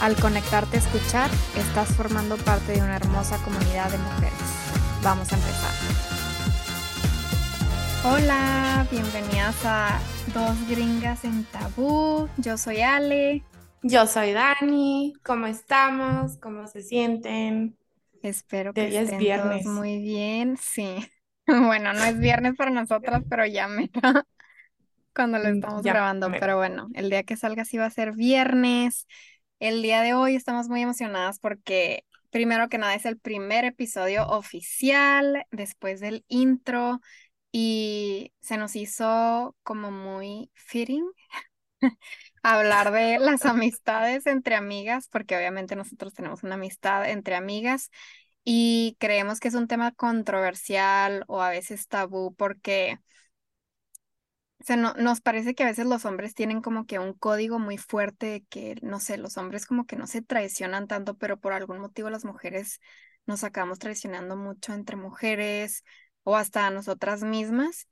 Al conectarte a escuchar, estás formando parte de una hermosa comunidad de mujeres. Vamos a empezar. Hola, bienvenidas a Dos Gringas en Tabú. Yo soy Ale. Yo soy Dani. ¿Cómo estamos? ¿Cómo se sienten? Espero que estén es viernes. muy bien. Sí. Bueno, no es viernes para nosotras, pero ya me cuando lo mm, estamos grabando. Pero bueno, el día que salga sí va a ser viernes. El día de hoy estamos muy emocionadas porque primero que nada es el primer episodio oficial después del intro y se nos hizo como muy fitting hablar de las amistades entre amigas, porque obviamente nosotros tenemos una amistad entre amigas y creemos que es un tema controversial o a veces tabú porque o sea, no, nos parece que a veces los hombres tienen como que un código muy fuerte que, no sé, los hombres como que no se traicionan tanto, pero por algún motivo las mujeres nos acabamos traicionando mucho entre mujeres o hasta nosotras mismas.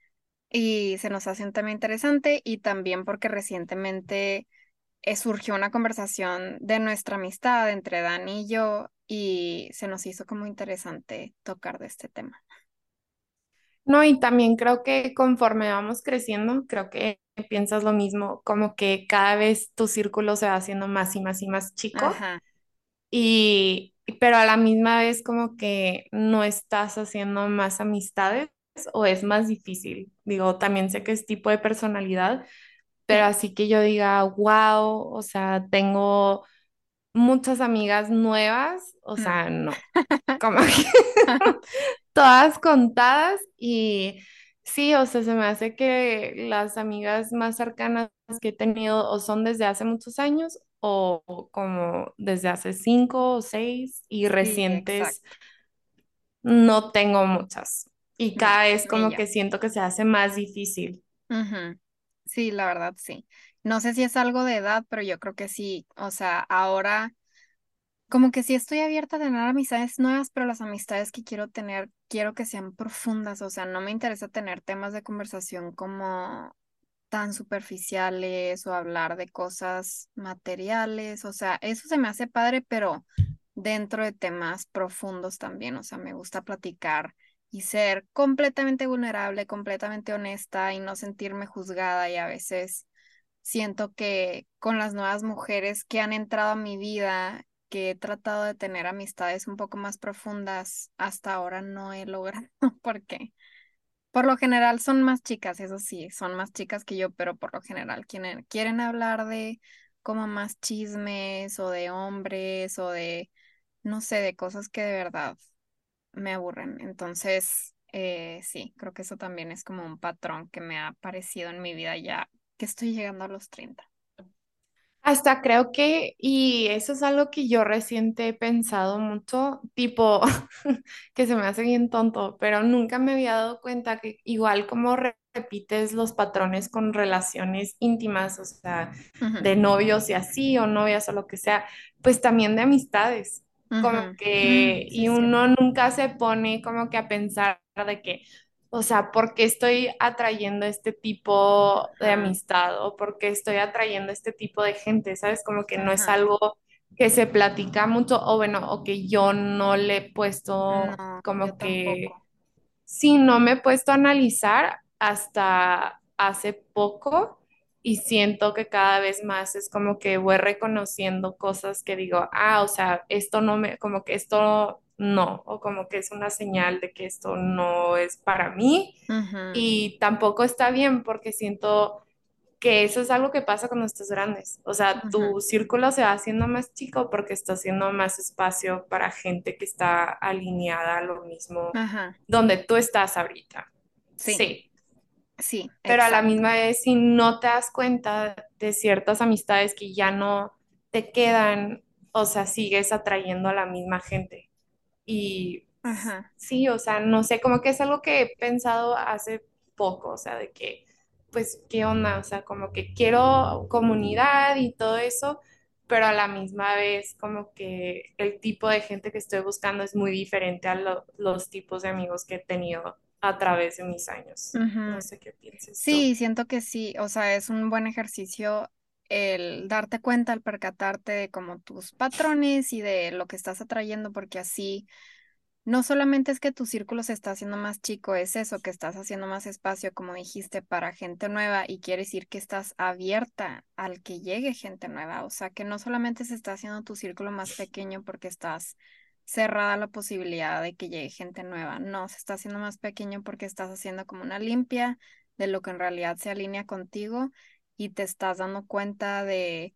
Y se nos hace un tema interesante y también porque recientemente eh, surgió una conversación de nuestra amistad entre Dani y yo y se nos hizo como interesante tocar de este tema. No, y también creo que conforme vamos creciendo, creo que piensas lo mismo, como que cada vez tu círculo se va haciendo más y más y más chico. Y, pero a la misma vez como que no estás haciendo más amistades o es más difícil. Digo, también sé que es tipo de personalidad, pero así que yo diga, wow, o sea, tengo muchas amigas nuevas, o mm. sea, no, como que todas contadas y sí, o sea, se me hace que las amigas más cercanas que he tenido o son desde hace muchos años o como desde hace cinco o seis y recientes no tengo muchas. Y cada vez como que siento que se hace más difícil. Sí, la verdad, sí. No sé si es algo de edad, pero yo creo que sí. O sea, ahora como que sí estoy abierta a tener amistades nuevas, pero las amistades que quiero tener, quiero que sean profundas. O sea, no me interesa tener temas de conversación como tan superficiales o hablar de cosas materiales. O sea, eso se me hace padre, pero dentro de temas profundos también. O sea, me gusta platicar y ser completamente vulnerable, completamente honesta y no sentirme juzgada y a veces siento que con las nuevas mujeres que han entrado a mi vida que he tratado de tener amistades un poco más profundas, hasta ahora no he logrado, porque por lo general son más chicas, eso sí, son más chicas que yo, pero por lo general quieren, quieren hablar de como más chismes o de hombres o de, no sé, de cosas que de verdad me aburren. Entonces, eh, sí, creo que eso también es como un patrón que me ha aparecido en mi vida ya que estoy llegando a los 30. Hasta creo que, y eso es algo que yo reciente he pensado mucho, tipo, que se me hace bien tonto, pero nunca me había dado cuenta que igual como repites los patrones con relaciones íntimas, o sea, de novios y así, o novias o lo que sea, pues también de amistades, como que, y uno nunca se pone como que a pensar de que, o sea, ¿por qué estoy atrayendo este tipo de amistad o por qué estoy atrayendo este tipo de gente? ¿Sabes? Como que no es algo que se platica mucho o bueno, o que yo no le he puesto como que, sí, no me he puesto a analizar hasta hace poco y siento que cada vez más es como que voy reconociendo cosas que digo, ah, o sea, esto no me, como que esto no, o como que es una señal de que esto no es para mí y tampoco está bien porque siento que eso es algo que pasa cuando estás grandes, o sea, tu círculo se va haciendo más chico porque está haciendo más espacio para gente que está alineada a lo mismo donde tú estás ahorita. Sí. Sí. Pero a la misma vez, si no te das cuenta de ciertas amistades que ya no te quedan o sea, sigues atrayendo a la misma gente. Y Ajá. sí, o sea, no sé, como que es algo que he pensado hace poco, o sea, de que, pues, ¿qué onda? O sea, como que quiero comunidad y todo eso, pero a la misma vez como que el tipo de gente que estoy buscando es muy diferente a lo- los tipos de amigos que he tenido a través de mis años. No sé qué pienses tú. Sí, siento que sí, o sea, es un buen ejercicio el darte cuenta, el percatarte de como tus patrones y de lo que estás atrayendo, porque así no solamente es que tu círculo se está haciendo más chico, es eso, que estás haciendo más espacio, como dijiste, para gente nueva y quiere decir que estás abierta al que llegue gente nueva, o sea, que no solamente se está haciendo tu círculo más pequeño porque estás cerrada la posibilidad de que llegue gente nueva, no, se está haciendo más pequeño porque estás haciendo como una limpia de lo que en realidad se alinea contigo y te estás dando cuenta de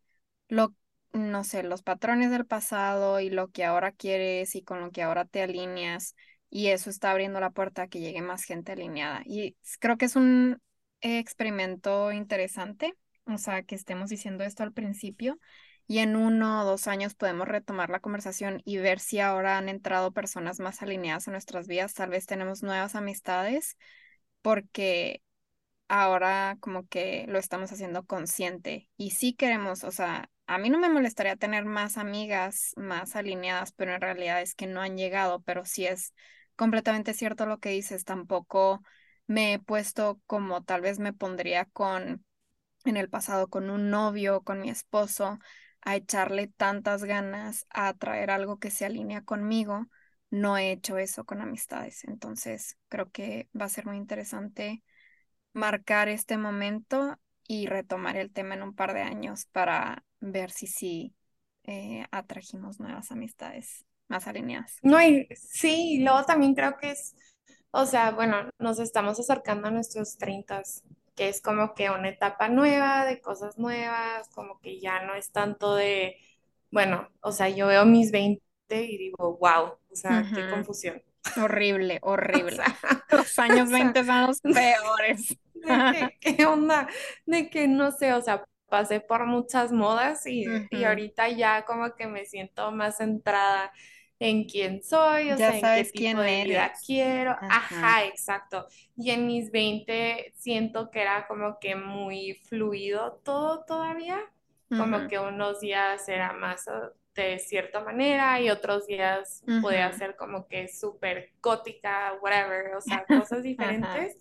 lo no sé, los patrones del pasado y lo que ahora quieres y con lo que ahora te alineas y eso está abriendo la puerta a que llegue más gente alineada. Y creo que es un experimento interesante, o sea, que estemos diciendo esto al principio y en uno o dos años podemos retomar la conversación y ver si ahora han entrado personas más alineadas en nuestras vidas, tal vez tenemos nuevas amistades porque ahora como que lo estamos haciendo consciente y sí queremos, o sea, a mí no me molestaría tener más amigas más alineadas, pero en realidad es que no han llegado, pero sí es completamente cierto lo que dices, tampoco me he puesto como tal vez me pondría con en el pasado con un novio, con mi esposo, a echarle tantas ganas a traer algo que se alinea conmigo. No he hecho eso con amistades, entonces creo que va a ser muy interesante marcar este momento y retomar el tema en un par de años para ver si sí eh, atrajimos nuevas amistades más alineadas. No, y sí, y luego también creo que es, o sea, bueno, nos estamos acercando a nuestros treintas, que es como que una etapa nueva, de cosas nuevas, como que ya no es tanto de, bueno, o sea, yo veo mis 20 y digo, wow, o sea, qué confusión. Horrible, O horrible. sea, Los o años sea, 20 son los peores. De que, ¿qué onda? De que no sé, o sea, pasé por muchas modas y, y Ujú. ahorita ya como que me siento más centrada en quién soy, o Ya sea, en qué sabes tipo quién de vida eres. quiero. Ajá. Ajá, exacto. Y en mis 20 siento que era como que muy fluido todo todavía, como Ujú, que unos días era más uh, de cierta manera y otros días podía ujú. ser como que súper gótica, whatever, o sea, cosas diferentes.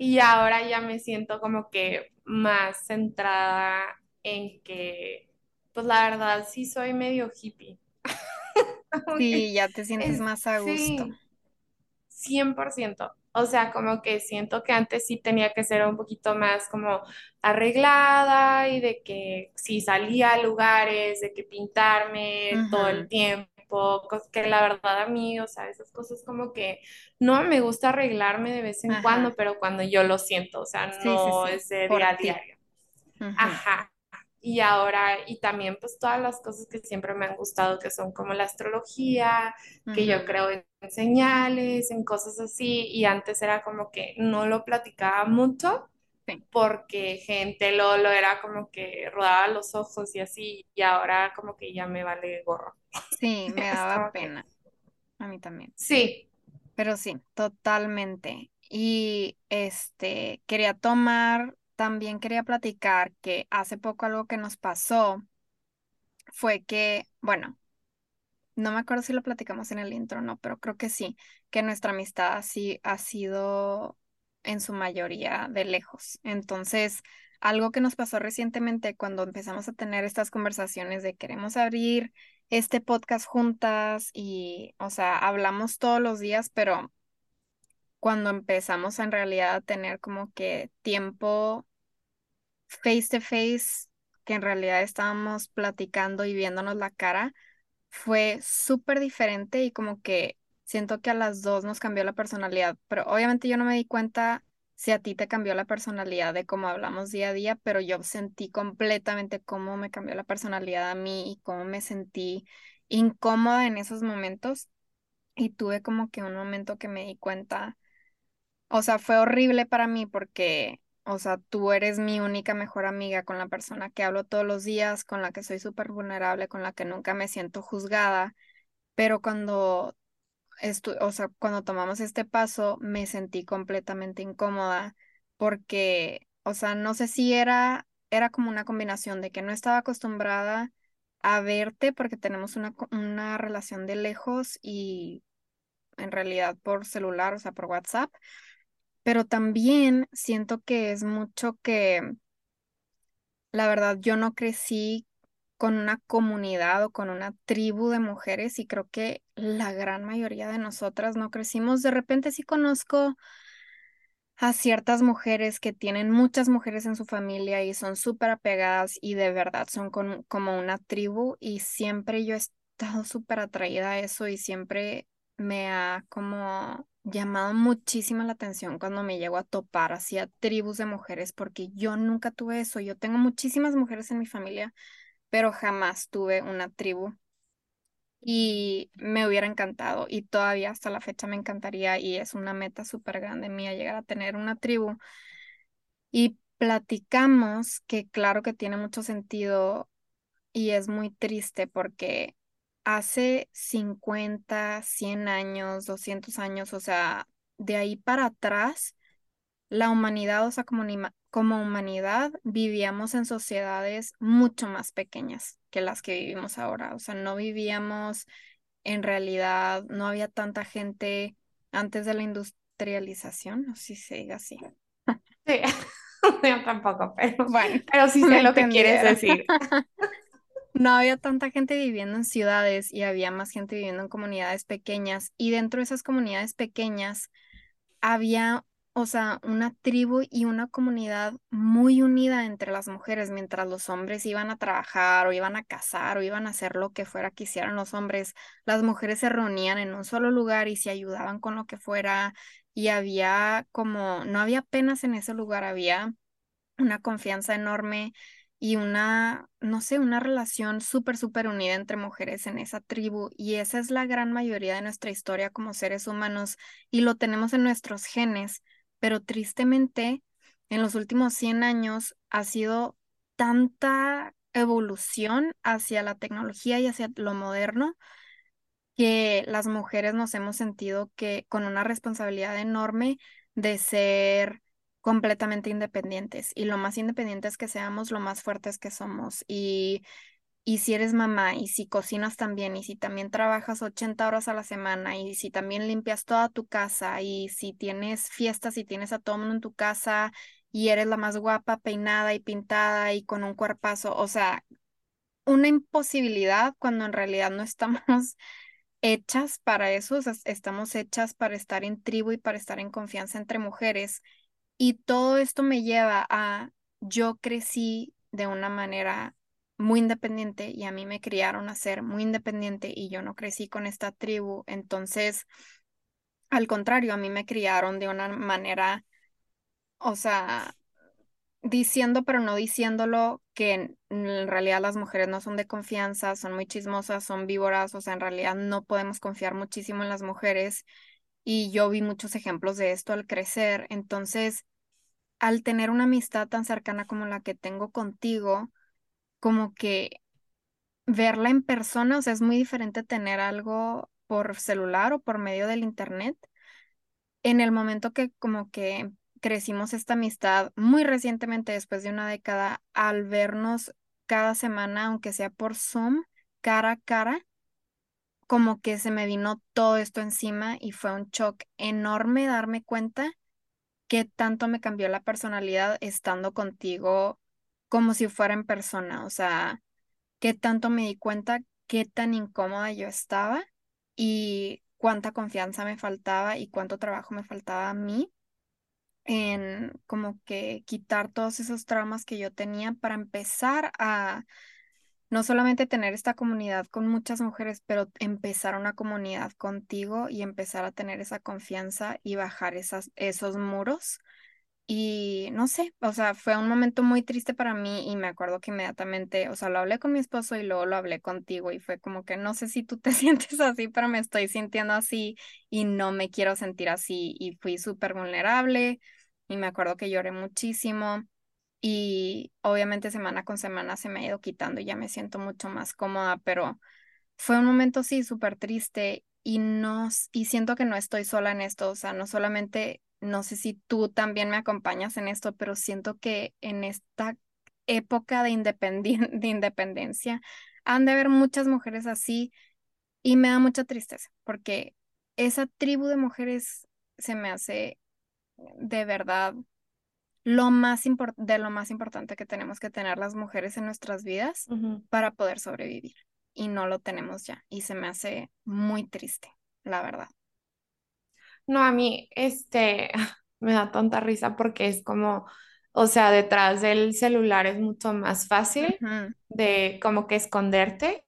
Y ahora ya me siento como que más centrada en que, pues la verdad sí soy medio hippie. Sí, ya te sientes es, más a gusto. sí, cien por ciento O sea, como que siento que antes sí tenía que ser un poquito más como arreglada y de que si salía a lugares, de que pintarme todo el tiempo, cos- que la verdad a mí, o sea, esas cosas como que no me gusta arreglarme de vez en Ajá. cuando, pero cuando yo lo siento, o sea, Sí, sí, no sí. es de Por día a diario. Ajá. Y ahora, y también pues todas las cosas que siempre me han gustado, que son como la astrología, que yo creo en señales, en cosas así, y antes era como que no lo platicaba mucho Porque gente lo, lo era como que rodaba los ojos y así, y ahora como que ya me vale gorro. Sí, me daba que, pena. A mí también. sí, Pero sí, totalmente. Y este, quería tomar, también quería platicar que hace poco algo que nos pasó fue que, bueno, no me acuerdo si lo platicamos en el intro o no, pero creo que sí, que nuestra amistad sí ha sido en su mayoría de lejos. Entonces, algo que nos pasó recientemente cuando empezamos a tener estas conversaciones de queremos abrir este podcast juntas y, o sea, hablamos todos los días, pero cuando empezamos en realidad a tener como que tiempo face to face, que en realidad estábamos platicando y viéndonos la cara, fue súper diferente y como que siento que a las dos nos cambió la personalidad, pero obviamente yo no me di cuenta si a ti te cambió la personalidad de cómo hablamos día a día, pero yo sentí completamente cómo me cambió la personalidad a mí y cómo me sentí incómoda en esos momentos. Y tuve como que un momento que me di cuenta o sea, fue horrible para mí porque, o sea, tú eres mi única mejor amiga con la persona que hablo todos los días, con la que soy súper vulnerable, con la que nunca me siento juzgada, pero cuando, o sea, cuando tomamos este paso me sentí completamente incómoda porque, o sea, no sé si era, era como una combinación de que no estaba acostumbrada a verte porque tenemos una, una relación de lejos y en realidad por celular, o sea, por WhatsApp pero también siento que es mucho que, la verdad, yo no crecí con una comunidad o con una tribu de mujeres y creo que la gran mayoría de nosotras no crecimos. De repente sí conozco a ciertas mujeres que tienen muchas mujeres en su familia y son súper apegadas y de verdad son como una tribu y siempre yo he estado súper atraída a eso y siempre me ha como llamado muchísimo la atención cuando me llego a topar hacia tribus de mujeres, porque yo nunca tuve eso. Yo tengo muchísimas mujeres en mi familia, pero jamás tuve una tribu. Y me hubiera encantado y todavía hasta la fecha me encantaría y es una meta súper grande mía llegar a tener una tribu. Y platicamos que claro que tiene mucho sentido y es muy triste porque hace 50, 100 años, 200 años, o sea, de ahí para atrás, la humanidad, o sea, como, como humanidad, vivíamos en sociedades mucho más pequeñas que las que vivimos ahora. O sea, no vivíamos en realidad, no había tanta gente antes de la industrialización, no sé si se diga así. Sí, yo tampoco, pero, bueno, pero sí sé lo que quieres decir. no había tanta gente viviendo en ciudades y había más gente viviendo en comunidades pequeñas. Y dentro de esas comunidades pequeñas había, o sea, una tribu y una comunidad muy unida entre las mujeres, mientras los hombres iban a trabajar o iban a cazar o iban a hacer lo que fuera que hicieran los hombres. Las mujeres se reunían en un solo lugar y se ayudaban con lo que fuera. Y había como, no había penas en ese lugar, había una confianza enorme y una, no sé, una relación súper, súper unida entre mujeres en esa tribu. Y esa es la gran mayoría de nuestra historia como seres humanos y lo tenemos en nuestros genes, pero tristemente en los últimos 100 años ha sido tanta evolución hacia la tecnología y hacia lo moderno que las mujeres nos hemos sentido que con una responsabilidad enorme de ser completamente independientes y lo más independientes que seamos, lo más fuertes que somos. Y, y si eres mamá y si cocinas también y si también trabajas 80 horas a la semana y si también limpias toda tu casa y si tienes fiestas y tienes a todo mundo en tu casa y eres la más guapa, peinada y pintada y con un cuerpazo, o sea, una imposibilidad cuando en realidad no estamos hechas para eso, estamos hechas para estar en tribu y para estar en confianza entre mujeres y todo esto me lleva a, yo crecí de una manera muy independiente y a mí me criaron a ser muy independiente y yo no crecí con esta tribu. Entonces, al contrario, a mí me criaron de una manera, o sea, diciendo pero no diciéndolo que en, realidad las mujeres no son de confianza, son muy chismosas, son víboras, o sea, en realidad no podemos confiar muchísimo en las mujeres y yo vi muchos ejemplos de esto al crecer. Entonces, al tener una amistad tan cercana como la que tengo contigo, como que verla en persona, o sea, es muy diferente tener algo por celular o por medio del internet. En el momento que como que crecimos esta amistad muy recientemente, después de una década, al vernos cada semana, aunque sea por Zoom, cara a cara, como que se me vino todo esto encima y fue un shock enorme darme cuenta qué tanto me cambió la personalidad estando contigo como si fuera en persona, o sea, qué tanto me di cuenta qué tan incómoda yo estaba y cuánta confianza me faltaba y cuánto trabajo me faltaba a mí en como que quitar todos esos traumas que yo tenía para empezar a no solamente tener esta comunidad con muchas mujeres, pero empezar una comunidad contigo y empezar a tener esa confianza y bajar esas, esos muros. Y no sé, o sea, fue un momento muy triste para mí y me acuerdo que inmediatamente, o sea, lo hablé con mi esposo y luego lo hablé contigo y fue como que no sé si tú te sientes así, pero me estoy sintiendo así y no me quiero sentir así y fui súper vulnerable y me acuerdo que lloré muchísimo y obviamente semana con semana se me ha ido quitando y ya me siento mucho más cómoda, pero fue un momento sí súper triste y no y siento que no estoy sola en esto, o sea, no solamente no sé si tú también me acompañas en esto, pero siento que en esta época de, de independencia han de haber muchas mujeres así y me da mucha tristeza porque esa tribu de mujeres se me hace de verdad lo más de lo más importante que tenemos que tener las mujeres en nuestras vidas para poder sobrevivir. Y no lo tenemos ya. Y se me hace muy triste, la verdad. No, a mí, este, me da tanta risa porque es como, o sea, detrás del celular es mucho más fácil de como que esconderte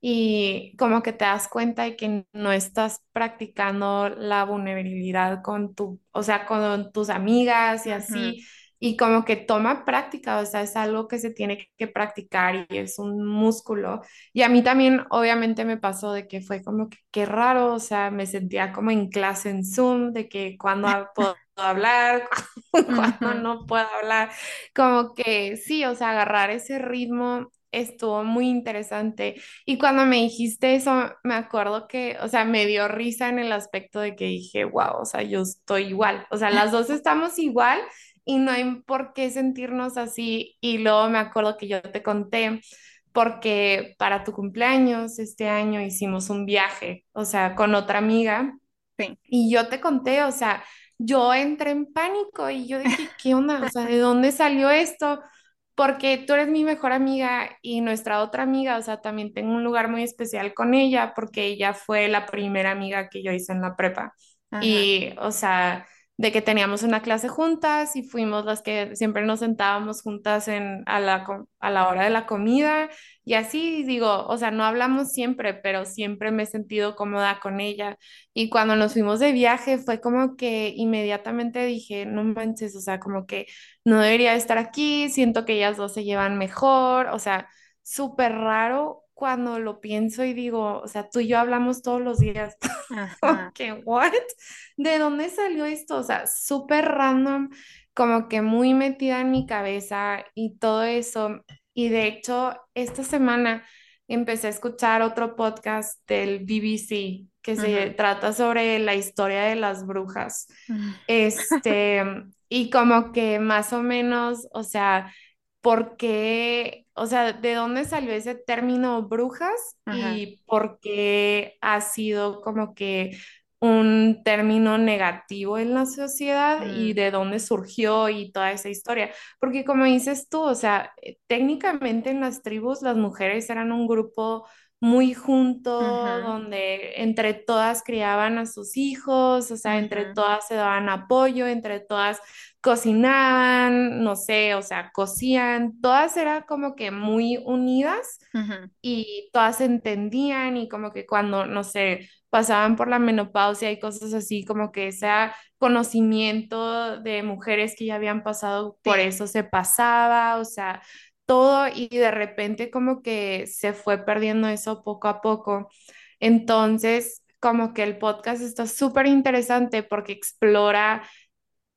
y como que te das cuenta de que no estás practicando la vulnerabilidad con tu, o sea, con tus amigas y así, y como que toma práctica, o sea, es algo que se tiene que practicar y es un músculo. Y a mí también, obviamente, me pasó de que fue como que qué raro, o sea, me sentía como en clase en Zoom, de que cuando puedo hablar, cuando no puedo hablar, como que sí, o sea, agarrar ese ritmo estuvo muy interesante. Y cuando me dijiste eso, me acuerdo que, o sea, me dio risa en el aspecto de que dije, wow, o sea, yo estoy igual, o sea, las dos estamos igual y no hay por qué sentirnos así. Y luego me acuerdo que yo te conté porque para tu cumpleaños este año hicimos un viaje, o sea, con otra amiga. Sí. Y yo te conté, o sea, yo entré en pánico y yo dije, ¿qué onda? O sea, ¿de dónde salió esto? porque tú eres mi mejor amiga y nuestra otra amiga, o sea, también tengo un lugar muy especial con ella porque ella fue la primera amiga que yo hice en la prepa. Y, o sea, de que teníamos una clase juntas y fuimos las que siempre nos sentábamos juntas en, a, la, a la hora de la comida y así digo, o sea, no hablamos siempre, pero siempre me he sentido cómoda con ella. Y cuando nos fuimos de viaje fue como que inmediatamente dije, no manches, o sea, como que no debería estar aquí, siento que ellas dos se llevan mejor, o sea, súper raro cuando lo pienso y digo, o sea, tú y yo hablamos todos los días. ¿Qué? ¿What? ¿De dónde salió esto? O sea, súper random, como que muy metida en mi cabeza y todo eso. Y de hecho, esta semana empecé a escuchar otro podcast del BBC que se trata sobre la historia de las brujas. Este, y como que más o menos, o sea, por qué, o sea, de dónde salió ese término brujas y por qué ha sido como que un término negativo en la sociedad y mm. de dónde surgió y toda esa historia. Porque como dices tú, o sea, eh, técnicamente en las tribus las mujeres eran un grupo muy junto, donde entre todas criaban a sus hijos, o sea, entre todas se daban apoyo, entre todas cocinaban, no sé, o sea, cosían, todas eran como que muy unidas y todas entendían y como que cuando, no sé, pasaban por la menopausia y cosas así, como que ese conocimiento de mujeres que ya habían pasado por eso se pasaba, o sea, todo y de repente como que se fue perdiendo eso poco a poco. Entonces, como que el podcast está súper interesante porque explora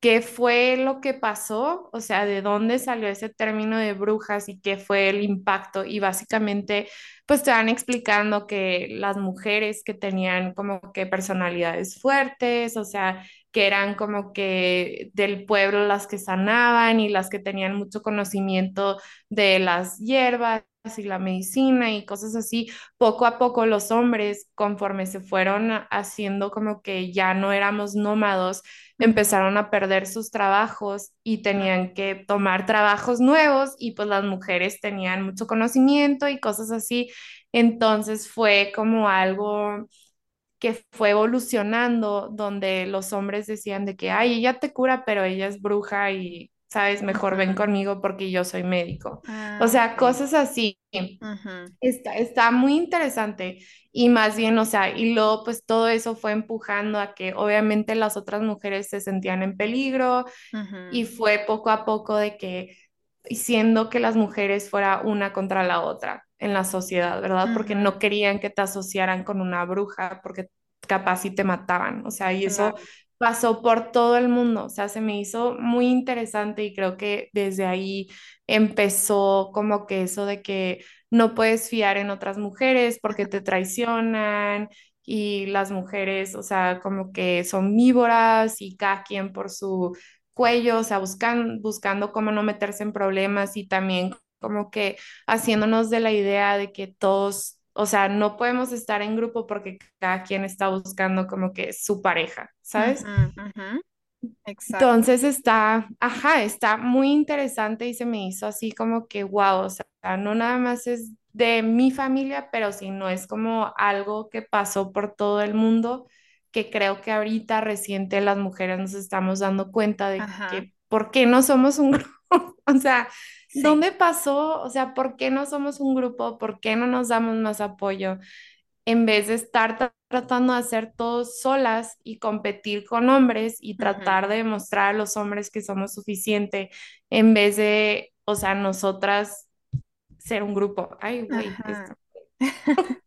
qué fue lo que pasó, o sea, de dónde salió ese término de brujas y qué fue el impacto. Y básicamente, pues te van explicando que las mujeres que tenían como que personalidades fuertes, o sea, que eran como que del pueblo las que sanaban y las que tenían mucho conocimiento de las hierbas y la medicina y cosas así, poco a poco los hombres, conforme se fueron haciendo como que ya no éramos nómados, empezaron a perder sus trabajos y tenían que tomar trabajos nuevos y pues las mujeres tenían mucho conocimiento y cosas así. Entonces fue como algo que fue evolucionando donde los hombres decían de que, ay, ella te cura, pero ella es bruja y ¿sabes? Mejor ven conmigo porque yo soy médico. Ah, o sea, cosas así. está, está muy interesante y más bien, o sea, y luego pues todo eso fue empujando a que obviamente las otras mujeres se sentían en peligro y fue poco a poco de que siendo que las mujeres fuera una contra la otra en la sociedad, ¿verdad? Porque no querían que te asociaran con una bruja porque capaz si te mataban, o sea, y eso pasó por todo el mundo, o sea, se me hizo muy interesante y creo que desde ahí empezó como que eso de que no puedes fiar en otras mujeres porque te traicionan y las mujeres, o sea, como que son víboras y cada quien por su cuello, o sea, buscan, buscando cómo no meterse en problemas y también como que haciéndonos de la idea de que todos, o sea, no podemos estar en grupo porque cada quien está buscando como que su pareja, ¿sabes? Exacto. Entonces está, ajá, está muy interesante y se me hizo así como que, wow, o sea, no nada más es de mi familia, pero sí no es como algo que pasó por todo el mundo, que creo que ahorita reciente las mujeres nos estamos dando cuenta de Ajá. que, ¿por qué no somos un grupo? O sea, Sí. ¿dónde pasó? O sea, ¿por qué no somos un grupo? ¿Por qué no nos damos más apoyo? en vez de estar tra- tratando de hacer todo solas y competir con hombres y tratar de demostrar a los hombres que somos suficiente, en vez de, o sea, nosotras ser un grupo. Ay, güey, esto.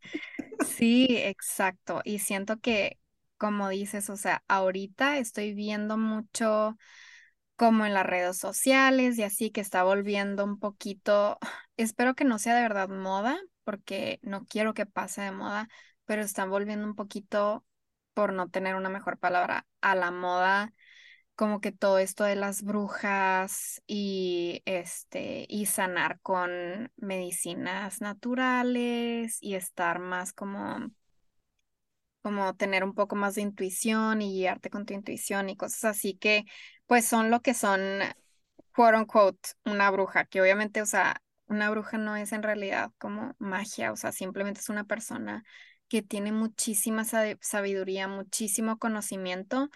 Sí, exacto. Y siento que, como dices, o sea, ahorita estoy viendo mucho como en las redes sociales y así que está volviendo un poquito, espero que no sea de verdad moda, porque no quiero que pase de moda, pero están volviendo un poquito, por no tener una mejor palabra, a la moda como que todo esto de las brujas y este y sanar con medicinas naturales y estar más como como tener un poco más de intuición y guiarte con tu intuición y cosas así que pues son lo que son quote unquote una bruja, que obviamente, o sea, una bruja no es en realidad como magia, o sea, simplemente es una persona que tiene muchísima sa- sabiduría, muchísimo conocimiento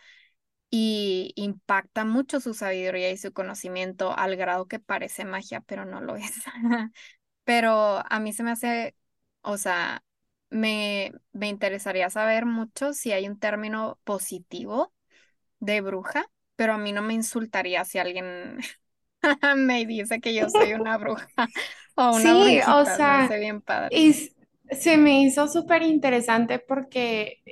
y impacta mucho su sabiduría y su conocimiento al grado que parece magia, pero no lo es. Pero a mí se me hace, o sea, me, me interesaría saber mucho si hay un término positivo de bruja, pero a mí no me insultaría si alguien me dice que yo soy una bruja o una Sí, o brujita, hace sea, bien padre. y se me hizo súper interesante porque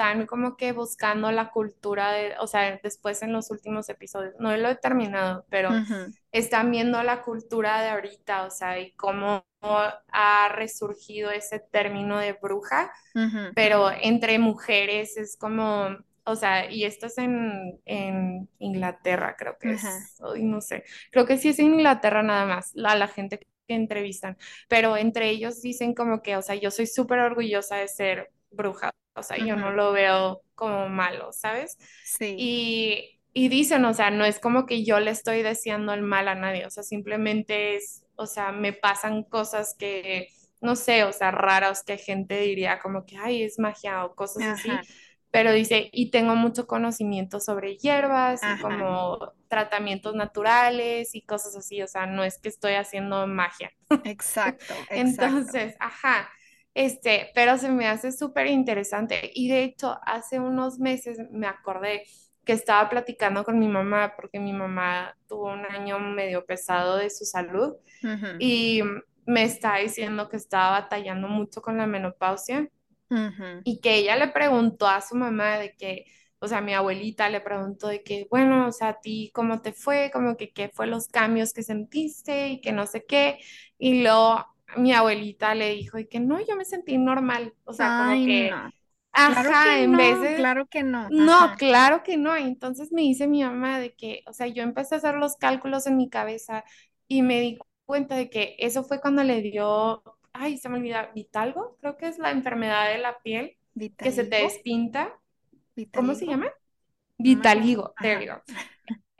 están como que buscando la cultura de, o sea, después en los últimos episodios, no lo he terminado, pero Ujú, están viendo la cultura de ahorita, o sea, y cómo ha resurgido ese término de bruja, pero entre mujeres es como, o sea, y esto es en, en Inglaterra, creo que ajá, es, no sé, creo que sí es en Inglaterra nada más, la, la gente que entrevistan, pero entre ellos dicen como que, o sea, yo soy súper orgullosa de ser bruja, o sea, yo no lo veo como malo, ¿sabes? Sí, Y, y dicen, o sea, no es como que yo le estoy deseando el mal a nadie, o sea, simplemente es, o sea, me pasan cosas que no sé, o sea, raros que gente diría como que, ay, es magia o cosas ajá, así, pero dice, y tengo mucho conocimiento sobre hierbas y ajá, como tratamientos naturales y cosas así, o sea, no es que estoy haciendo magia. exacto, exacto. Entonces, ajá, este, pero se me hace súper interesante y de hecho, hace unos meses me acordé que estaba platicando con mi mamá porque mi mamá tuvo un año medio pesado de su salud y me está diciendo que estaba batallando mucho con la menopausia y que ella le preguntó a su mamá de que, o sea, mi abuelita le preguntó de que, bueno, o sea, a ti cómo te fue, como que qué fue los cambios que sentiste y que no sé qué, y luego mi abuelita le dijo y que no, yo me sentí normal, o sea, como que, no. Claro que ajá, en vez no, de claro que no. no, Ajá. claro que no. Entonces me dice mi mamá de que, o sea, yo empecé a hacer los cálculos en mi cabeza y me di cuenta de que eso fue cuando le dio, ay, se me olvida, vitalgo, creo que es la enfermedad de la piel que se te Vitaligo, despinta. ¿Cómo se llama? Vitaligo, there Ajá.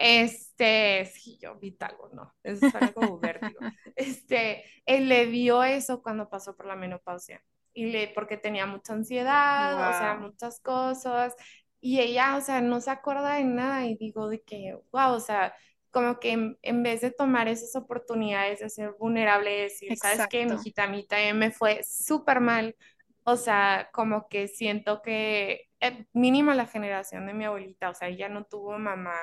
Este, sí, yo, vitalgo, no, eso suena como vértigo. Este, él le dio eso cuando pasó por la menopausia y le, porque tenía mucha ansiedad, o sea, muchas cosas, y ella, o sea, no se acuerda de nada y digo de que, wow, o sea, como que en, en vez de tomar esas oportunidades de ser vulnerable y decir, ¿sabes qué, Exacto. mijita? A mí también me fue súper mal, o sea, como que siento que eh, mínimo la generación de mi abuelita, o sea, ella no tuvo mamá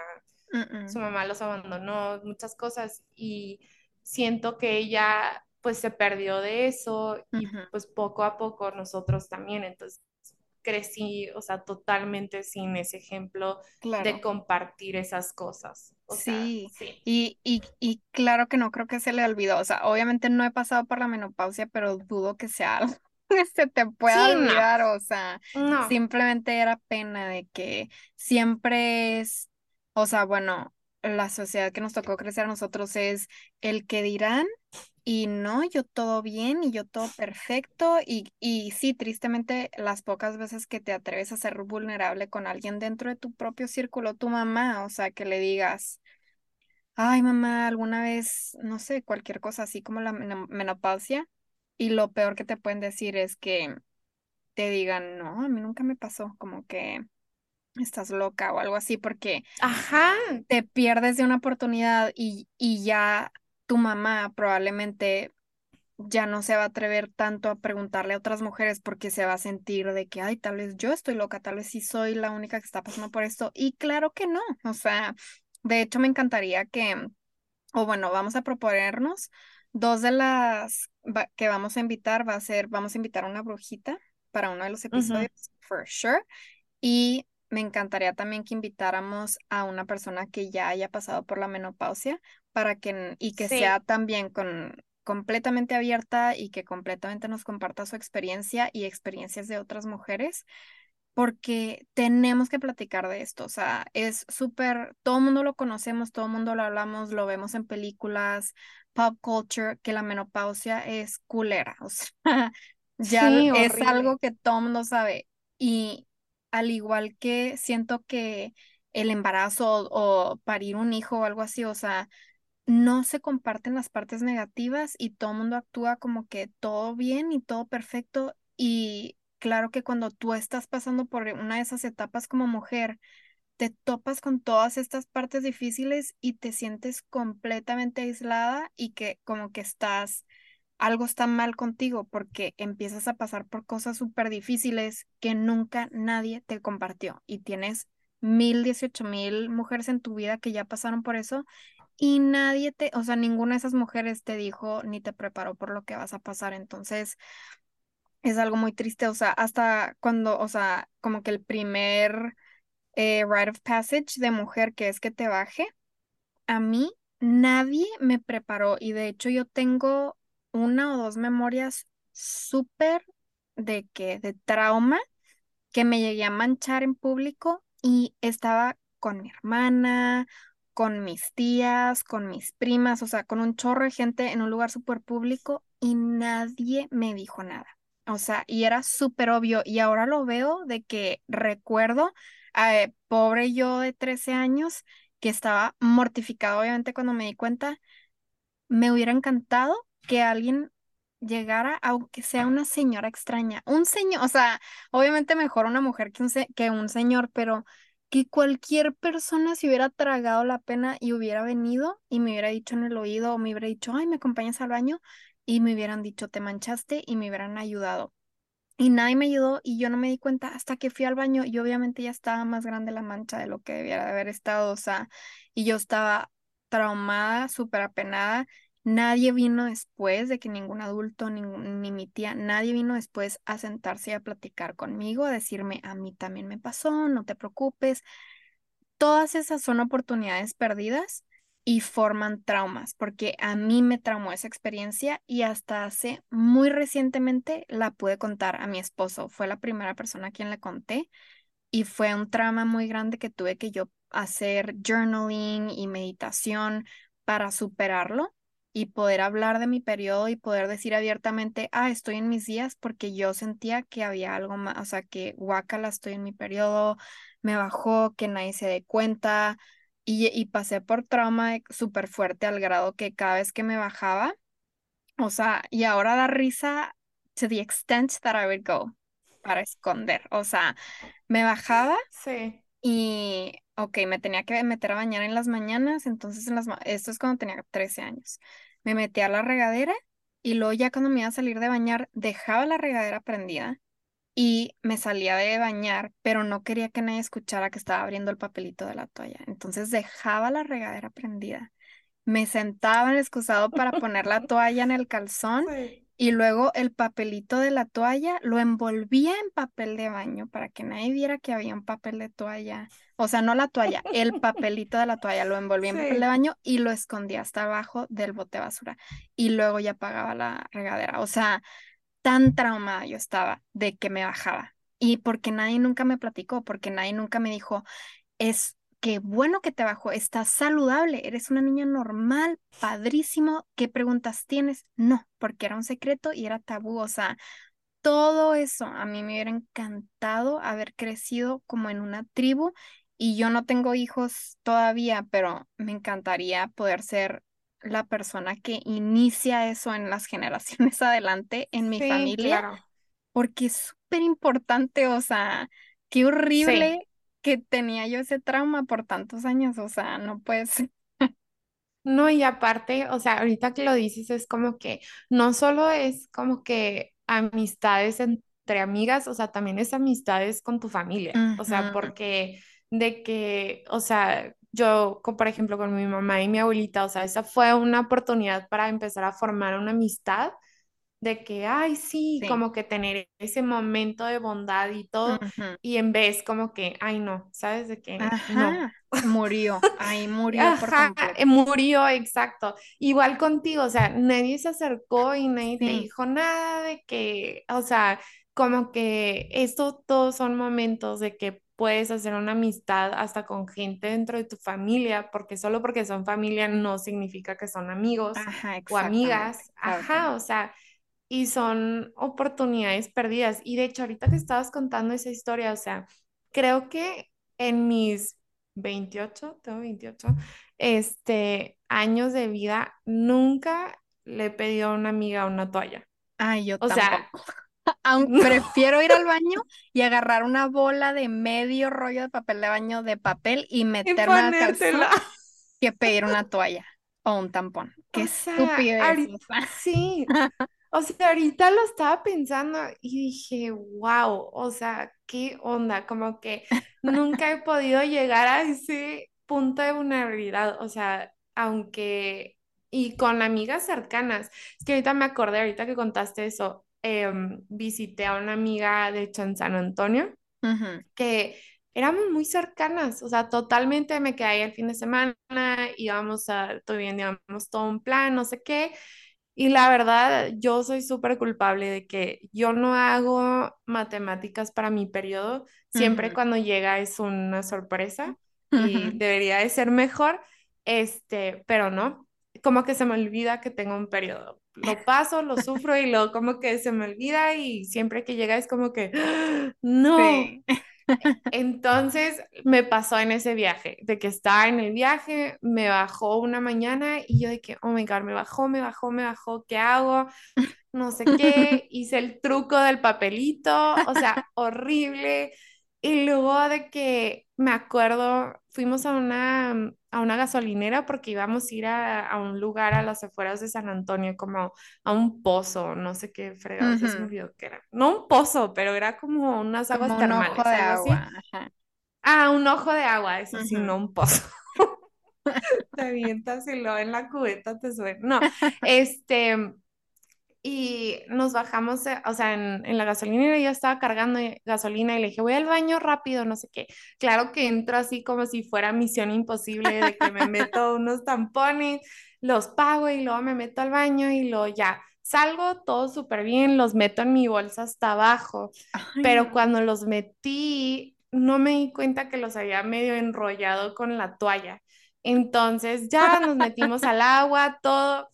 su mamá los abandonó, muchas cosas y siento que ella pues se perdió de eso y pues poco a poco nosotros también, entonces crecí, o sea, totalmente sin ese ejemplo de compartir esas cosas. O sea, Sí, y, y, y claro que no creo que se le olvidó. O sea, obviamente no he pasado por la menopausia, pero dudo que sea algo que se te pueda Sí, no, olvidar. O sea, no. simplemente era pena de que siempre es, o sea, bueno, la sociedad que nos tocó crecer a nosotros es el que dirán. Y no, yo todo bien y yo todo perfecto. Y, y sí, tristemente, las pocas veces que te atreves a ser vulnerable con alguien dentro de tu propio círculo, tu mamá, o sea, que le digas, ay, mamá, alguna vez, no sé, cualquier cosa así como la meno- menopausia. Y lo peor que te pueden decir es que te digan, no, a mí nunca me pasó, como que estás loca o algo así, porque Ajá, te pierdes de una oportunidad y, y ya tu mamá probablemente ya no se va a atrever tanto a preguntarle a otras mujeres porque se va a sentir de que, ay, tal vez yo estoy loca, tal vez sí soy la única que está pasando por esto. Y claro que no, o sea, de hecho me encantaría que, o bueno, vamos a proponernos dos de las va- que vamos a invitar, va a ser, vamos a invitar a una brujita para uno de los episodios, for sure. Y me encantaría también que invitáramos a una persona que ya haya pasado por la menopausia para que y que sea también con completamente abierta y que completamente nos comparta su experiencia y experiencias de otras mujeres, porque tenemos que platicar de esto. O sea, es súper, todo el mundo lo conocemos, todo el mundo lo hablamos, lo vemos en películas, pop culture, que la menopausia es culera. O sea, ya sí, es algo que todo el mundo sabe. Y al igual que siento que el embarazo o, parir un hijo o algo así, o sea, no se comparten las partes negativas y todo el mundo actúa como que todo bien y todo perfecto. Y claro que cuando tú estás pasando por una de esas etapas como mujer, te topas con todas estas partes difíciles y te sientes completamente aislada y que como que estás, algo está mal contigo porque empiezas a pasar por cosas súper difíciles que nunca nadie te compartió y tienes mil, dieciocho mil mujeres en tu vida que ya pasaron por eso y nadie te, o sea, ninguna de esas mujeres te dijo ni te preparó por lo que vas a pasar. Entonces, es algo muy triste, o sea, hasta cuando, o sea, como que el primer eh, rite of passage de mujer que es que te baje, a mí nadie me preparó y de hecho yo tengo una o dos memorias súper de que, de trauma que me llegué a manchar en público y estaba con mi hermana, con mis tías, con mis primas, o sea, con un chorro de gente en un lugar súper público y nadie me dijo nada. O sea, y era súper obvio y ahora lo veo de que recuerdo, eh, pobre yo de 13 años, que estaba mortificado obviamente cuando me di cuenta me hubiera encantado que alguien llegara, aunque sea una señora extraña. Un señor, o sea, obviamente mejor una mujer que un, se- que un señor, pero que cualquier persona se hubiera tragado la pena y hubiera venido y me hubiera dicho en el oído o me hubiera dicho, ay, ¿me acompañas al baño? Y me hubieran dicho, te manchaste y me hubieran ayudado. Y nadie me ayudó y yo no me di cuenta hasta que fui al baño y obviamente ya estaba más grande la mancha de lo que debiera de haber estado, o sea, y yo estaba traumada, súper apenada. Nadie vino después de que ningún adulto, ni mi tía, nadie vino después a sentarse y a platicar conmigo, a decirme, a mí también me pasó, no te preocupes. Todas esas son oportunidades perdidas y forman traumas, porque a mí me traumó esa experiencia y hasta hace muy recientemente la pude contar a mi esposo. Fue la primera persona a quien le conté y fue un trauma muy grande que tuve que yo hacer journaling y meditación para superarlo y poder hablar de mi periodo y poder decir abiertamente, ah, estoy en mis días porque yo sentía que había algo más, o sea, que guácala, estoy en mi periodo, me bajó, que nadie se dé cuenta y, y pasé por trauma de- súper fuerte al grado que cada vez que me bajaba, o sea, y ahora da risa to the extent that I would go para esconder, o sea, me bajaba Sí, y, ok, me tenía que meter a bañar en las mañanas, entonces en las, ma- esto es cuando tenía 13 años. Me metí a la regadera y luego ya cuando me iba a salir de bañar, dejaba la regadera prendida y me salía de bañar, pero no quería que nadie escuchara que estaba abriendo el papelito de la toalla. Entonces dejaba la regadera prendida. Me sentaba en el excusado para poner la toalla en el calzón sí. Y luego el papelito de la toalla lo envolvía en papel de baño para que nadie viera que había un papel de toalla. O sea, no la toalla, el papelito de la toalla lo envolvía en papel de baño y lo escondía hasta abajo del bote de basura. Y luego ya pagaba la regadera. O sea, tan traumada yo estaba de que me bajaba. Y porque nadie nunca me platicó, porque nadie nunca me dijo, es que bueno que te bajó, estás saludable, eres una niña normal, padrísimo. ¿Qué preguntas tienes? No, porque era un secreto y era tabú. O sea, todo eso a mí me hubiera encantado haber crecido como en una tribu y yo no tengo hijos todavía, pero me encantaría poder ser la persona que inicia eso en las generaciones adelante en mi sí, familia claro. porque es súper importante, o sea, qué Sí. Que tenía yo ese trauma por tantos años, o sea, no puedes. No, y aparte, o sea, ahorita que lo dices, es como que no solo es como que amistades entre amigas, o sea, también es amistades con tu familia, o sea, porque de que, o sea, yo, por ejemplo, con mi mamá y mi abuelita, o sea, esa fue una oportunidad para empezar a formar una amistad de que, ay, sí, Sí, como que tener ese momento de bondad y todo, y en vez como que, ay, no, ¿sabes? De que no. Murió, ahí murió por Ajá, eh, murió, exacto. Igual contigo, o sea, nadie se acercó y nadie te dijo nada de que, o sea, como que esto todos son momentos de que puedes hacer una amistad hasta con gente dentro de tu familia, porque solo porque son familia no significa que son amigos ajá, o amigas. Ajá, o sea, y son oportunidades perdidas. Y de hecho, ahorita que estabas contando esa historia, o sea, creo que en mis 28 tengo 28 este, años de vida, nunca le he pedido a una amiga una toalla. Ay, yo O sea, tampoco. No, prefiero ir al baño y agarrar una bola de medio rollo de papel de baño de papel y y meterme al calzón ponértela. que pedir una toalla o un tampón. Qué O sea, estupidez, o ahorita, sea. sí, o sea, ahorita lo estaba pensando y dije, wow, o sea, qué onda, como que nunca he podido llegar a ese punto de vulnerabilidad, o sea, aunque, y con amigas cercanas, es que ahorita me acordé, ahorita que contaste eso, em, visité a una amiga, de hecho, en San Antonio que éramos muy cercanas, o sea, totalmente me quedé ahí el fin de semana, íbamos a, tuvimos todo un plan, no sé qué, y la verdad, yo soy súper culpable de que yo no hago matemáticas para mi periodo, siempre cuando llega es una sorpresa y debería de ser mejor, este, pero no, como que se me olvida que tengo un periodo. Lo paso, lo sufro y luego como que se me olvida y siempre que llega es como que, ¡Ah! no, Sí. Entonces me pasó en ese viaje, de que estaba en el viaje, me bajó una mañana y yo de que, oh my God, me bajó, me bajó, me bajó, ¿qué hago? No sé qué, hice el truco del papelito, o sea, horrible. Y luego de que me acuerdo, fuimos a una, a una gasolinera porque íbamos a ir a, a un lugar a las afueras de San Antonio, como a un pozo, no sé qué fregados, ya se me olvidó qué era. No un pozo, pero era como unas aguas Como un ojo termales, de agua. Ajá. Ah, un ojo de agua, eso sí, no un pozo. Te avientas y luego en la cubeta te suena. No, este, y nos bajamos, eh, o sea, en, en la gasolinera yo estaba cargando gasolina y le dije, voy al baño rápido, no sé qué. Claro que entro así como si fuera misión imposible de que me meto unos tampones, los pago y luego me meto al baño y luego ya. Salgo todo súper bien, los meto en mi bolsa hasta abajo, Ay, pero cuando los metí, no me di cuenta que los había medio enrollado con la toalla. Entonces ya nos metimos al agua, todo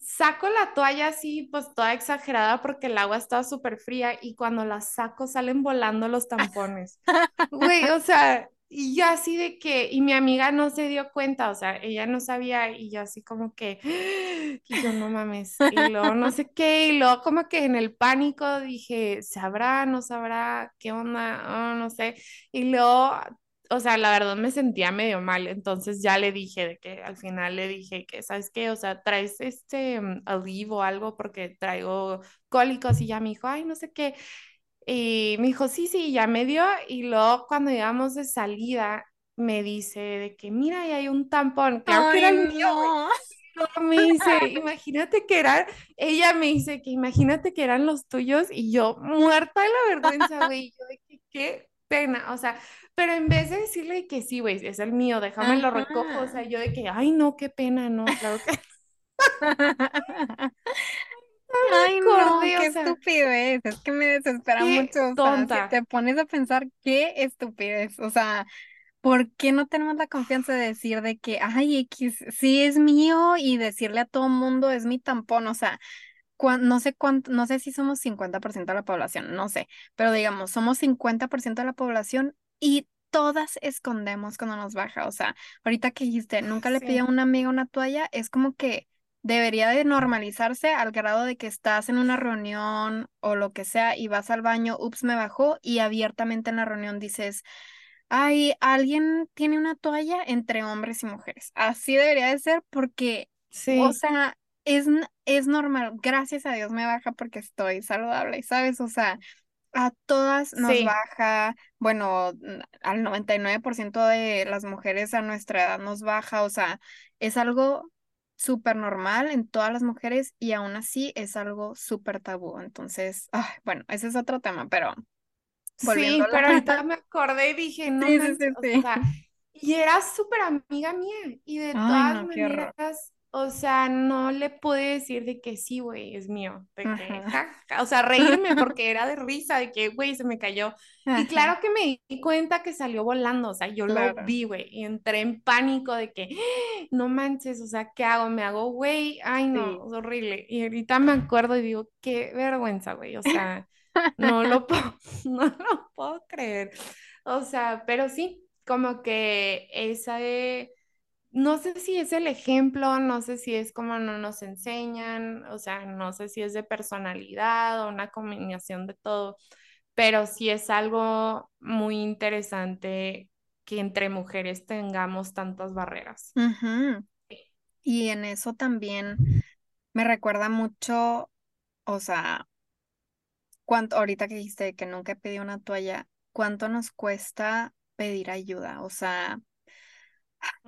saco la toalla así, pues toda exagerada porque el agua estaba súper fría y cuando la saco salen volando los tampones. Güey, o sea, y yo así de que, y mi amiga no se dio cuenta, o sea, ella no sabía y yo así como que, y yo no mames, y luego no sé qué, y luego como que en el pánico dije, ¿sabrá, no sabrá, qué onda? Ah, no sé, y luego o sea, la verdad me sentía medio mal, entonces ya le dije de que al final le dije que, ¿sabes qué? O sea, traes este um, o algo porque traigo cólicos y ya me dijo, ay, no sé qué. Y me dijo, sí, sí, ya me dio. Y luego cuando íbamos de salida, me dice de que, mira, ahí hay un tampón. Claro que era Ay, el mío, güey. no. me dice, imagínate que eran, ella me dice que imagínate que eran los tuyos y yo muerta de la vergüenza, güey, y yo de que qué pena, o sea, pero en vez de decirle que sí, güey, es el mío, déjame lo recojo, o sea, yo de que, ay, no, qué pena, no, claro que Ay, no, acordé, o qué sea, estupidez. Es que me desespera qué mucho. O sea, si tonta. te pones a pensar, qué estupidez. O sea, ¿por qué no tenemos la confianza de decir de que, ay, X, sí es mío y decirle a todo mundo es mi tampón? O sea, no sé cuánto, no sé si somos 50% de la población, no sé, pero digamos, somos 50% de la población y todas escondemos cuando nos baja. O sea, ahorita que dijiste, nunca le pedí a Sí, una amiga una toalla, es como que debería de normalizarse al grado de que estás en una reunión o lo que sea y vas al baño, ups, me bajó y abiertamente en la reunión dices, ay, alguien tiene una toalla entre hombres y mujeres. Así debería de ser porque, o sí, sea, es, es normal. Gracias a Dios me baja porque estoy saludable, ¿sabes? O sea, a todas nos sí. baja, bueno, al 99% de las mujeres a nuestra edad nos baja, o sea, es algo súper normal en todas las mujeres y aún así es algo súper tabú. Entonces, ay, bueno, ese es otro tema, pero Sí, pero ahorita me acordé y dije, no Sí, sí, manches, sí, o sea, y era súper amiga mía y de Ay, todas no, maneras. O sea, no le pude decir de que sí, güey, es mío, de que, Ajá, ja, ja, o sea, reírme porque era de risa, de que, güey, se me cayó. Y claro que me di cuenta que salió volando, o sea, yo lo vi, güey, y entré en pánico de que, no manches, o sea, ¿qué hago? ¿Me hago, güey? Ay, no, sí. es horrible. Y ahorita me acuerdo y digo, qué vergüenza, güey, o sea, no lo puedo, no lo puedo creer. O sea, pero sí, como que esa de, no sé si es el ejemplo, no sé si es como no nos enseñan, o sea, no sé si es de personalidad o una combinación de todo, pero sí es algo muy interesante que entre mujeres tengamos tantas barreras. Y en eso también me recuerda mucho, o sea, cuánto, ahorita que dijiste que nunca pedido una toalla, ¿cuánto nos cuesta pedir ayuda? O sea,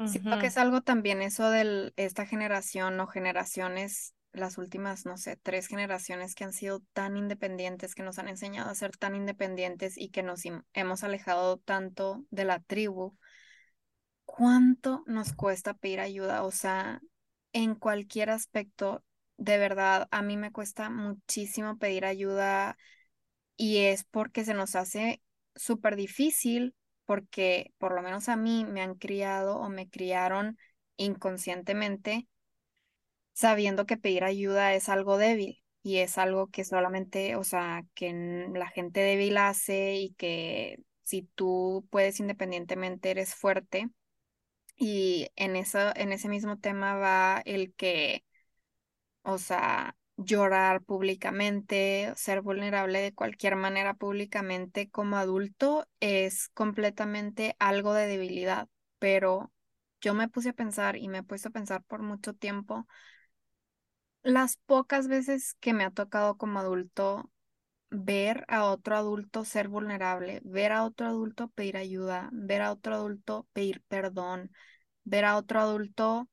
siento que es algo también eso de esta generación o generaciones, las últimas, no sé, tres generaciones que han sido tan independientes, que nos han enseñado a ser tan independientes y que nos hemos alejado tanto de la tribu. ¿Cuánto nos cuesta pedir ayuda? O sea, en cualquier aspecto, de verdad, a mí me cuesta muchísimo pedir ayuda y es porque se nos hace súper difícil, porque por lo menos a mí me han criado o me criaron inconscientemente sabiendo que pedir ayuda es algo débil y es algo que solamente, o sea, que la gente débil hace y que si tú puedes independientemente eres fuerte. Y en eso, en ese mismo tema va el que, o sea, llorar públicamente, ser vulnerable de cualquier manera públicamente como adulto es completamente algo de debilidad. Pero yo me puse a pensar y me he puesto a pensar por mucho tiempo, las pocas veces que me ha tocado como adulto ver a otro adulto ser vulnerable, ver a otro adulto pedir ayuda, ver a otro adulto pedir perdón, ver a otro adulto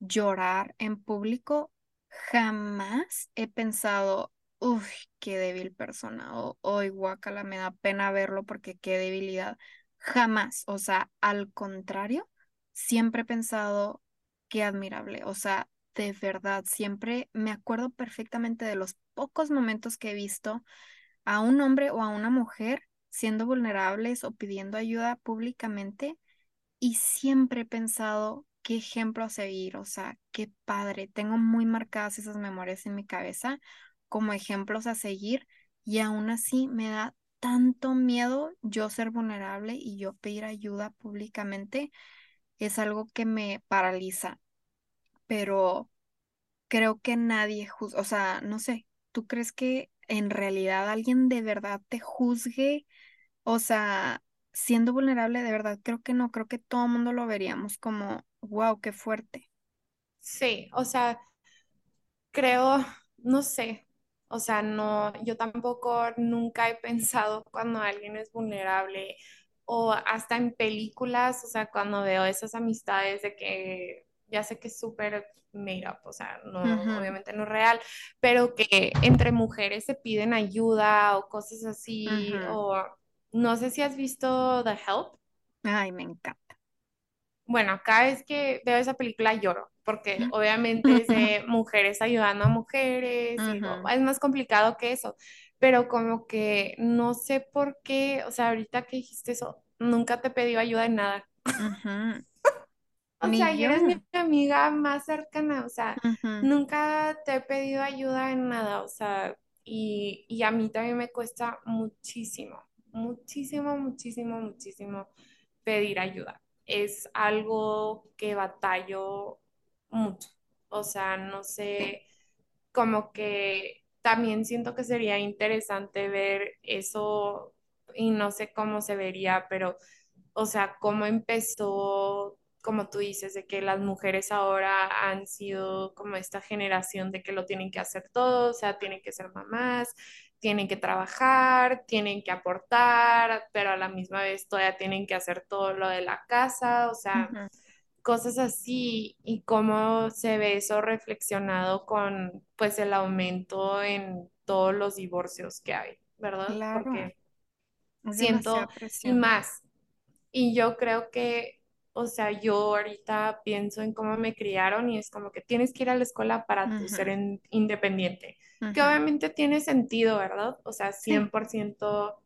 llorar en público, jamás he pensado, uff, qué débil persona, o hoy guácala, me da pena verlo porque qué debilidad. Jamás, o sea, al contrario, siempre he pensado, qué admirable, o sea, de verdad, siempre me acuerdo perfectamente de los pocos momentos que he visto a un hombre o a una mujer siendo vulnerables o pidiendo ayuda públicamente y siempre he pensado qué ejemplo a seguir, o sea, qué padre. Tengo muy marcadas esas memorias en mi cabeza como ejemplos a seguir y aún así me da tanto miedo yo ser vulnerable y yo pedir ayuda públicamente. Es algo que me paraliza, pero creo que nadie o sea, no sé, ¿tú crees que en realidad alguien de verdad te juzgue? O sea, siendo vulnerable, de verdad, creo que no, creo que todo el mundo lo veríamos como, wow, qué fuerte. Sí, o sea, creo, no sé, o sea, no, yo tampoco nunca he pensado cuando alguien es vulnerable o hasta en películas, o sea, cuando veo esas amistades de que ya sé que es súper made up, o sea, no, obviamente no es real, pero que entre mujeres se piden ayuda o cosas así, o no sé si has visto The Help. Ay, me encanta. Bueno, cada vez que veo esa película lloro, porque obviamente es de mujeres ayudando a mujeres y es más complicado que eso, pero como que no sé por qué, o sea, ahorita que dijiste eso, nunca te pedí ayuda en nada. O Ni sea, yo. eres mi amiga más cercana, o sea, nunca te he pedido ayuda en nada, o sea, y, y a mí también me cuesta muchísimo, muchísimo, muchísimo, muchísimo pedir ayuda. Es algo que batallo mucho, o sea, no sé, como que también siento que sería interesante ver eso y no sé cómo se vería, pero o sea, cómo empezó, como tú dices, de que las mujeres ahora han sido como esta generación de que lo tienen que hacer todo, o sea, tienen que ser mamás, tienen que trabajar, tienen que aportar, pero a la misma vez todavía tienen que hacer todo lo de la casa, o sea, cosas así, y cómo se ve eso reflexionado con pues el aumento en todos los divorcios que hay, ¿verdad? Claro, Porque siento, y más, y yo creo que, o sea, yo ahorita pienso en cómo me criaron y es como que tienes que ir a la escuela para Ujú, ser en- independiente, que obviamente tiene sentido, ¿verdad? O sea, Sí. 100%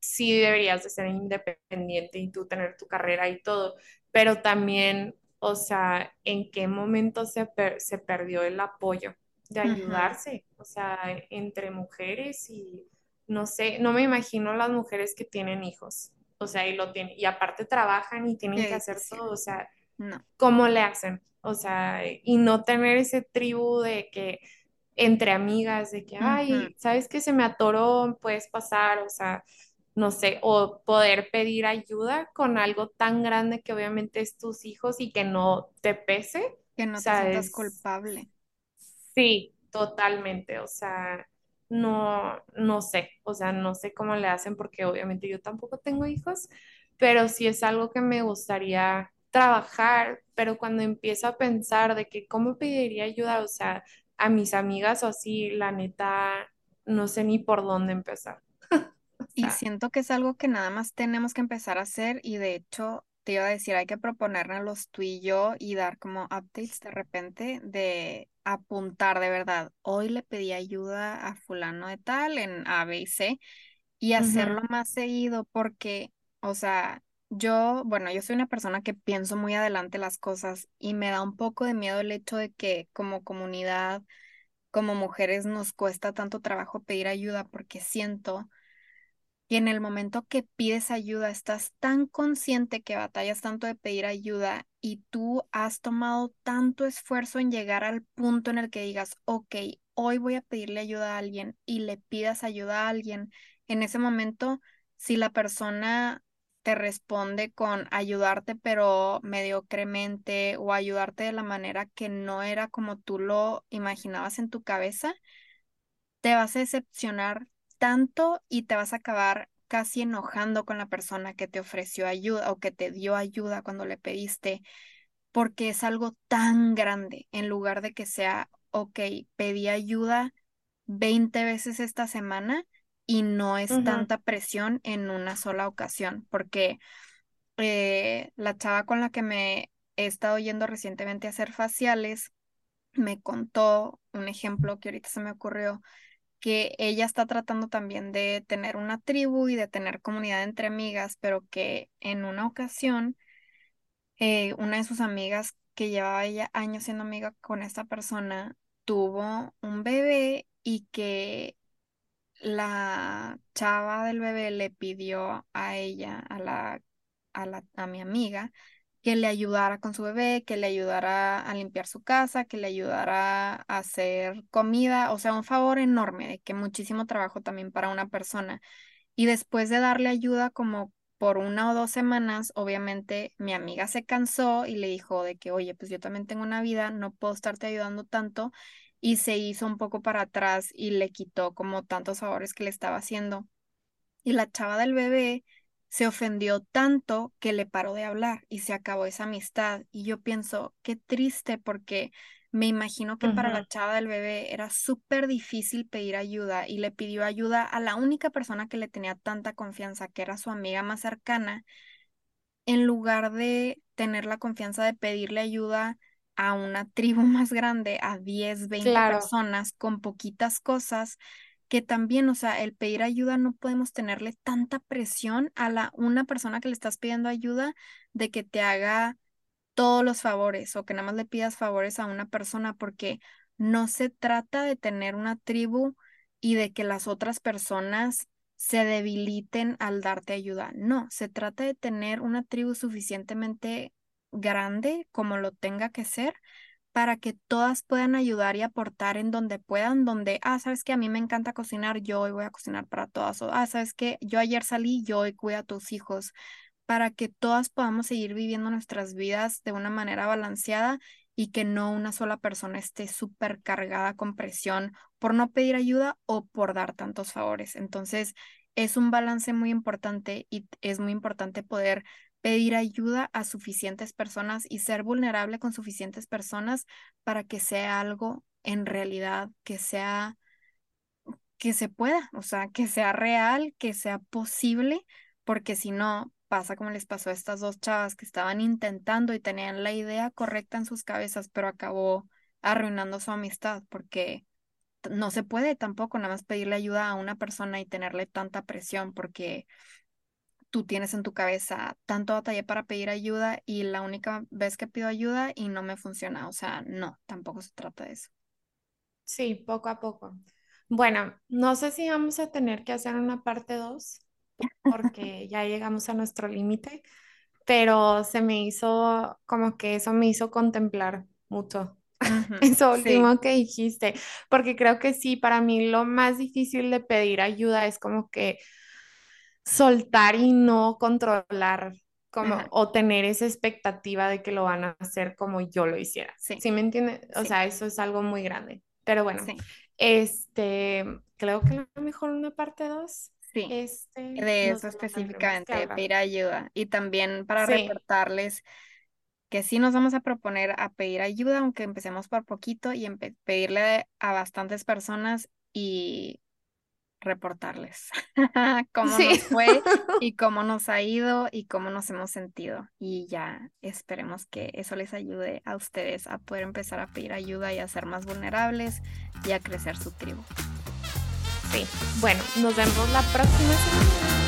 sí deberías de ser independiente y tú tener tu carrera y todo, pero también, o sea, ¿en qué momento se, per- se perdió el apoyo de ayudarse? O sea, entre mujeres y no sé, no me imagino las mujeres que tienen hijos, o sea, y lo tienen, y aparte trabajan y tienen que hacer todo, o sea, No. ¿cómo le hacen? O sea, y no tener ese tribu de que entre amigas, de que, ay, ¿sabes que se me atoró? Puedes pasar, o sea, no sé, o poder pedir ayuda con algo tan grande que obviamente es tus hijos y que no te pese. Que no te sientas culpable. sí, totalmente, o sea, no, no sé, o sea, no sé cómo le hacen porque obviamente yo tampoco tengo hijos, pero sí es algo que me gustaría trabajar, pero cuando empiezo a pensar de que cómo pediría ayuda, o sea, a mis amigas o así, la neta, no sé ni por dónde empezar. O Y siento que es algo que nada más tenemos que empezar a hacer y de hecho te iba a decir, hay que proponernos tú y yo y dar como updates de repente de apuntar de verdad. Hoy le pedí ayuda a fulano de tal en A, B y C y hacerlo más seguido porque, o sea, yo, bueno, yo soy una persona que pienso muy adelante las cosas y me da un poco de miedo el hecho de que como comunidad, como mujeres nos cuesta tanto trabajo pedir ayuda porque siento y en el momento que pides ayuda, estás tan consciente que batallas tanto de pedir ayuda y tú has tomado tanto esfuerzo en llegar al punto en el que digas, ok, hoy voy a pedirle ayuda a alguien y le pidas ayuda a alguien. En ese momento, si la persona te responde con ayudarte, pero mediocremente o ayudarte de la manera que no era como tú lo imaginabas en tu cabeza, te vas a decepcionar tanto y te vas a acabar casi enojando con la persona que te ofreció ayuda o que te dio ayuda cuando le pediste, porque es algo tan grande en lugar de que sea, ok, pedí ayuda 20 veces esta semana y no es tanta presión en una sola ocasión, porque eh, la chava con la que me he estado yendo recientemente a hacer faciales me contó un ejemplo que ahorita se me ocurrió que ella está tratando también de tener una tribu y de tener comunidad entre amigas, pero que en una ocasión eh, una de sus amigas que llevaba ella años siendo amiga con esta persona tuvo un bebé y que la chava del bebé le pidió a ella, a la, a la, a mi amiga, que le ayudara con su bebé, que le ayudara a limpiar su casa, que le ayudara a hacer comida, o sea, un favor enorme, de que muchísimo trabajo también para una persona. Y después de darle ayuda como por una o dos semanas, obviamente mi amiga se cansó y le dijo de que, oye, pues yo también tengo una vida, no puedo estarte ayudando tanto. Y se hizo un poco para atrás y le quitó como tantos favores que le estaba haciendo. Y la chava del bebé se ofendió tanto que le paró de hablar y se acabó esa amistad. Y yo pienso, qué triste porque me imagino que para la chava del bebé era súper difícil pedir ayuda y le pidió ayuda a la única persona que le tenía tanta confianza, que era su amiga más cercana, en lugar de tener la confianza de pedirle ayuda a una tribu más grande, a 10, 20 personas con poquitas cosas, que también, o sea, el pedir ayuda no podemos tenerle tanta presión a la una persona que le estás pidiendo ayuda de que te haga todos los favores o que nada más le pidas favores a una persona porque no se trata de tener una tribu y de que las otras personas se debiliten al darte ayuda. No, se trata de tener una tribu suficientemente grande como lo tenga que ser para que todas puedan ayudar y aportar en donde puedan, donde, ah, sabes que a mí me encanta cocinar, yo hoy voy a cocinar para todas, o ah, sabes que yo ayer salí, yo hoy cuido a tus hijos, para que todas podamos seguir viviendo nuestras vidas de una manera balanceada y que no una sola persona esté súper cargada con presión por no pedir ayuda o por dar tantos favores. Entonces, es un balance muy importante y es muy importante poder pedir ayuda a suficientes personas y ser vulnerable con suficientes personas para que sea algo en realidad que sea que se pueda, o sea, que sea real, que sea posible, porque si no, pasa como les pasó a estas dos chavas que estaban intentando y tenían la idea correcta en sus cabezas, pero acabó arruinando su amistad porque no se puede tampoco nada más pedirle ayuda a una persona y tenerle tanta presión porque tú tienes en tu cabeza tanto batalla para pedir ayuda y la única vez que pido ayuda y no me funciona. O sea, no, tampoco se trata de eso. Sí, poco a poco. Bueno, no sé si vamos a tener que hacer una parte 2 porque ya llegamos a nuestro límite, pero se me hizo como que eso me hizo contemplar mucho. Eso último que dijiste, porque creo que sí, para mí lo más difícil de pedir ayuda es como que soltar y no controlar como o tener esa expectativa de que lo van a hacer como yo lo hiciera. Sí, ¿Sí me entiendes? O sea, eso es algo muy grande. Pero bueno, este, creo que a lo mejor una parte 2 Sí, este, de eso específicamente, de pedir ayuda. Y también para reportarles que sí nos vamos a proponer a pedir ayuda, aunque empecemos por poquito y pedirle a bastantes personas y reportarles cómo nos fue y cómo nos ha ido y cómo nos hemos sentido. Y ya esperemos que eso les ayude a ustedes a poder empezar a pedir ayuda y a ser más vulnerables y a crecer su tribu. Sí, bueno, nos vemos la próxima semana.